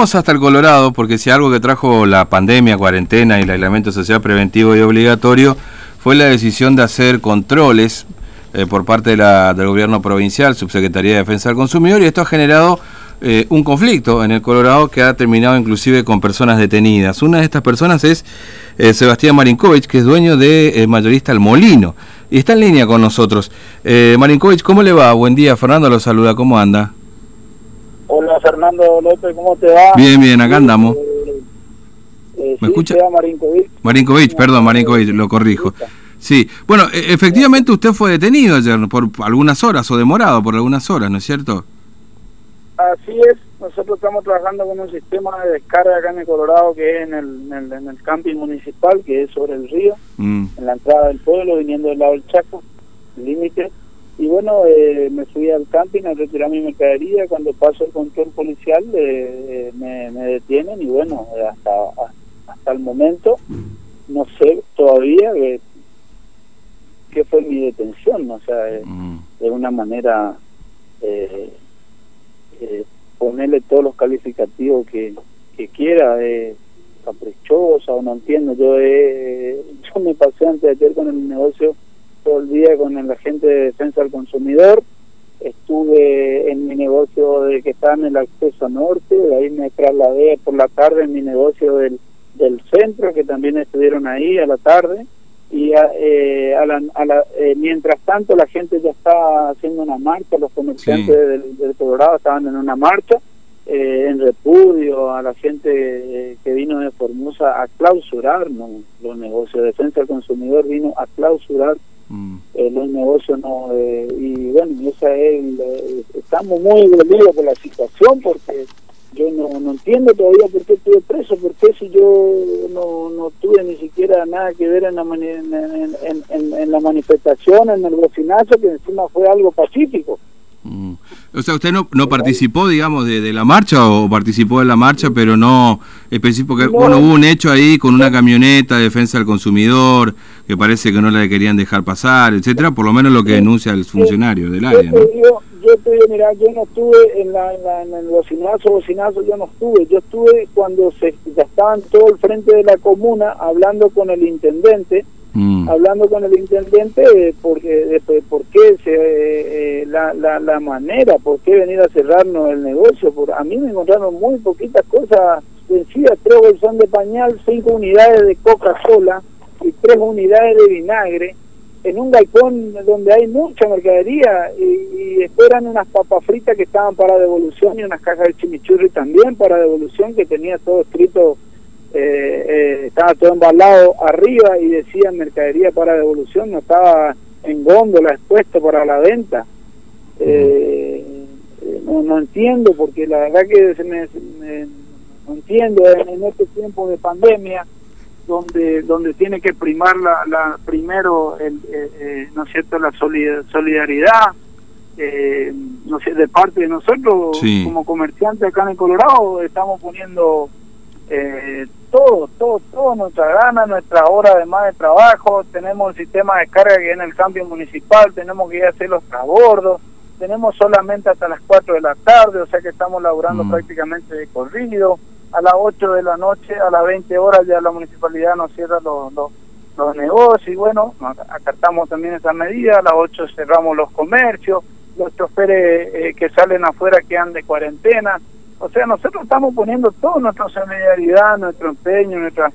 Hasta el Colorado, porque si algo que trajo la pandemia, cuarentena y el aislamiento social preventivo y obligatorio fue la decisión de hacer controles eh, por parte de la, del gobierno provincial, Subsecretaría de Defensa del Consumidor, y esto ha generado eh, un conflicto en el Colorado que ha terminado inclusive con personas detenidas. Una de estas personas es eh, Sebastián Marinkovic, que es dueño de mayorista El Molino, y está en línea con nosotros. Marinkovic, ¿cómo le va? Buen día, Fernando lo saluda, ¿cómo anda? Hola Fernando López, ¿cómo te va? Bien, bien, acá andamos. Eh, eh, ¿Me escucha? Marinkovic. Marinkovic, perdón, Marinkovic, lo corrijo. Sí, bueno, e, efectivamente usted fue detenido ayer por algunas horas o demorado por algunas horas, ¿no es cierto? Así es, nosotros estamos trabajando con un sistema de descarga acá en el Colorado que es en el, en el, camping municipal, que es sobre el río, mm. en la entrada del pueblo, viniendo del lado del Chaco, límite y bueno, eh, me fui al camping a retirar mi mercadería. Cuando paso el control policial eh, me, detienen y bueno, hasta, hasta el momento no sé todavía qué fue mi detención. O sea, mm. de una manera eh, ponerle todos los calificativos que, que quiera, caprichosa o no entiendo. Yo, yo me pasé antes de ayer con el negocio todo el día con el agente de defensa del consumidor. Estuve en mi negocio de que está en el acceso norte, de ahí me trasladé por la tarde en mi negocio del, del centro, que también estuvieron ahí a la tarde. Y eh, a, la, a la, eh, mientras tanto la gente ya estaba haciendo una marcha, los comerciantes del, del, Colorado estaban en una marcha eh, en repudio a la gente que vino de Formosa a clausurar ¿no? los negocios. de Defensa del Consumidor vino a clausurar Mm. Eh, los negocios no eh, y bueno esa es estamos muy dolidos por la situación porque yo no, no entiendo todavía por qué estuve preso porque si yo no, no tuve ni siquiera nada que ver en la en, en, en, la manifestación en el bocinazo que encima fue algo pacífico. O sea, usted no, no participó, digamos, de, de, la marcha o participó de la marcha, pero no específico que bueno, hubo un hecho ahí con una camioneta de defensa del consumidor que parece que no la querían dejar pasar, etcétera, por lo menos lo que denuncia el funcionario del área, ¿no? Yo, yo, yo no estuve en, la, en, el bocinazo, bocinazo, yo no estuve, yo estuve cuando se ya estaban todo el frente de la comuna hablando con el intendente, Mm. hablando con el intendente porque de, por qué se, eh, la, la, la, manera, por qué venir a cerrarnos el negocio. Por, a mí me encontraron muy poquitas cosas vencidas, tres bolsón de pañal, cinco unidades de Coca-Cola y tres unidades de vinagre en un galpón donde hay mucha mercadería y, y esperan unas papas fritas que estaban para devolución y unas cajas de chimichurri también para devolución que tenía todo escrito eh, eh, estaba todo embalado arriba y decía mercadería para devolución, no estaba en góndola expuesto para la venta. Eh, no, no entiendo, porque la verdad que se me, no entiendo en, este tiempo de pandemia donde donde tiene que primar la, la primero el, no es cierto la solidaridad no sé de parte de nosotros como comerciantes acá en el Colorado estamos poniendo eh, todo, todo, todo nuestra gana, nuestra hora además de trabajo, tenemos el sistema de carga que en el cambio municipal, tenemos que ir a hacer los trabordos, tenemos solamente hasta las 4 de la tarde, o sea que estamos laburando mm. prácticamente de corrido, a las 8 de la noche, a las 20 horas ya la municipalidad nos cierra los, los, negocios y bueno, acatamos también esa medida, a las 8 cerramos los comercios, los choferes eh, que salen afuera quedan de cuarentena, o sea, nosotros estamos poniendo toda nuestra solidaridad, nuestro empeño, nuestra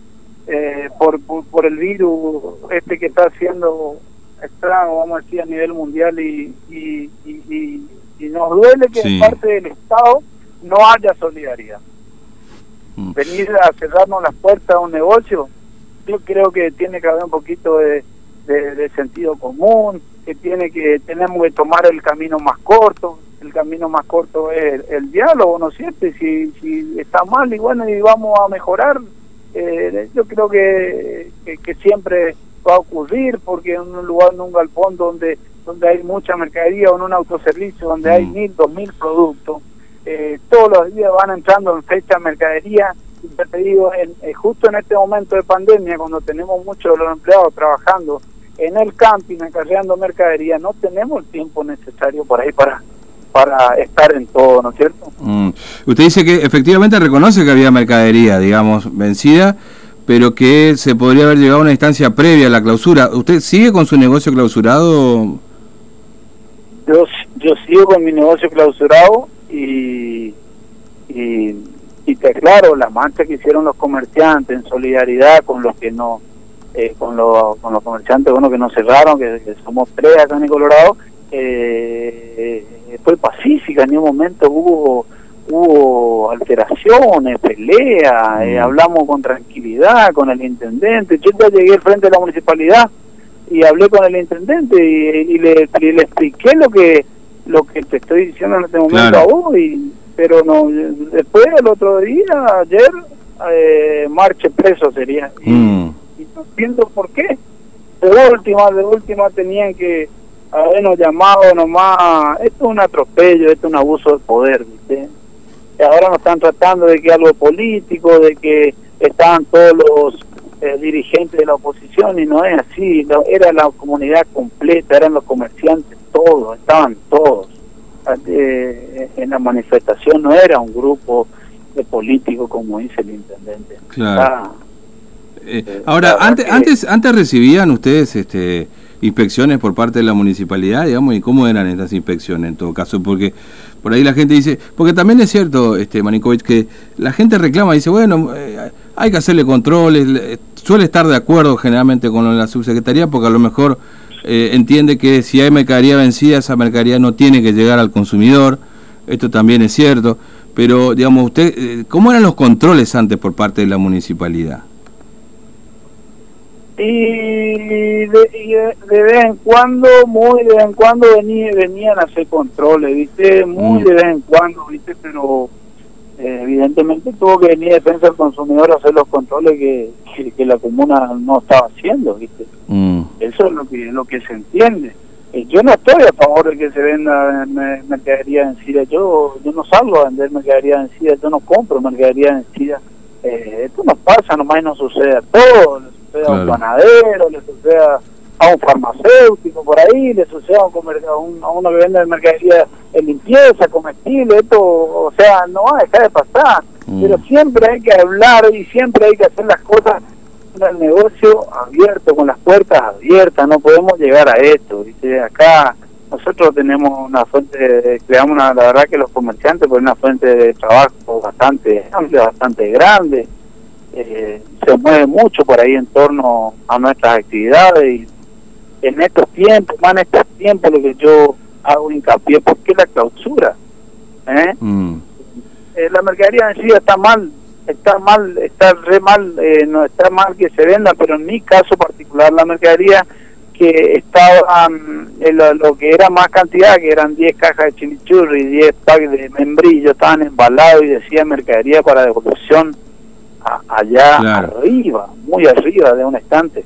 eh, por, por, el virus este que está haciendo estrago, vamos a decir, a nivel mundial y, y, y, nos duele que en parte del Estado no haya solidaridad. Mm. Venir a cerrarnos las puertas a un negocio, yo creo que tiene que haber un poquito de, de sentido común, que tiene que tenemos que tomar el camino más corto, camino más corto es el, diálogo, ¿no es cierto? Y si, si está mal y bueno, y vamos a mejorar, eh, yo creo que, que, siempre va a ocurrir, porque en un lugar, en un galpón donde donde hay mucha mercadería o en un autoservicio donde hay mm. mil, dos mil productos, eh, todos los días van entrando en fecha mercadería, y te digo, en, eh, justo en este momento de pandemia, cuando tenemos muchos de los empleados trabajando en el camping, acarreando mercadería, no tenemos el tiempo necesario por ahí para para estar en todo, ¿no es cierto? Mm. Usted dice que efectivamente reconoce que había mercadería, digamos, vencida, pero que se podría haber llegado a una instancia previa a la clausura. ¿Usted sigue con su negocio clausurado? Yo, yo sigo con mi negocio clausurado y, y, y te aclaro, la mancha que hicieron los comerciantes en solidaridad con los que no, eh, con, los, con los comerciantes bueno que no cerraron, que, que somos tres acá en Colorado, eh, fue pacífica, en un momento hubo hubo alteraciones, peleas, eh, mm. hablamos con tranquilidad con el intendente. Yo ya llegué al frente de la municipalidad y hablé con el intendente y, le, le, expliqué lo que lo que te estoy diciendo en este momento a vos, pero no después el otro día, ayer, eh, marche preso sería. Y, mm. y no entiendo por qué. De última, de última tenían que habernos llamado nomás, esto es un atropello, esto es un abuso de poder, ¿viste? Y ahora nos están tratando de que algo político, de que están todos los eh, dirigentes de la oposición y no es así, era la comunidad completa, eran los comerciantes todos, estaban todos. Eh, en la manifestación no era un grupo de políticos como dice el intendente. Claro. Eh, ahora, antes, antes, antes recibían ustedes este inspecciones por parte de la municipalidad, digamos, y cómo eran estas inspecciones en todo caso, porque por ahí la gente dice, porque también es cierto, este Manikovich, que la gente reclama, dice, bueno, eh, hay que hacerle controles, suele estar de acuerdo generalmente con la subsecretaría, porque a lo mejor eh, entiende que si hay mercadería vencida, esa mercadería no tiene que llegar al consumidor, esto también es cierto, pero digamos, usted, eh, ¿cómo eran los controles antes por parte de la municipalidad? Y de, vez en cuando, muy de vez en cuando venían a hacer controles, ¿viste? Muy mm. de vez en cuando, ¿viste? Pero eh, evidentemente tuvo que venir Defensa del Consumidor a hacer los controles que, que, la comuna no estaba haciendo, ¿viste? Mm. Eso es lo que, lo que se entiende. Eh, yo no estoy a favor de que se venda mercadería vencida, yo, yo no salgo a vender mercadería vencida, yo no compro mercadería vencida. Eh, esto no pasa, nomás no sucede a todos sucede a un panadero, le sucede a un farmacéutico por ahí, le sucede a, un, a, uno que vende mercadería en limpieza, comestible, esto, o sea, no va a dejar de pasar. Mm. Pero siempre hay que hablar y siempre hay que hacer las cosas en el negocio abierto, con las puertas abiertas, no podemos llegar a esto. ¿viste? Acá nosotros tenemos una fuente, creamos una, la verdad que los comerciantes, por una fuente de trabajo bastante amplia, bastante grande eh, se mueve mucho por ahí en torno a nuestras actividades y en estos tiempos, más en estos tiempos lo que yo hago hincapié porque la clausura. ¿eh? Mm. ¿eh? la mercadería en sí está mal, está mal, está re mal, eh, no está mal que se venda, pero en mi caso particular la mercadería que estaba lo, lo, que era más cantidad, que eran 10 cajas de chimichurri y 10 packs de membrillo, estaban embalados y decía mercadería para devolución allá arriba, muy arriba de un estante.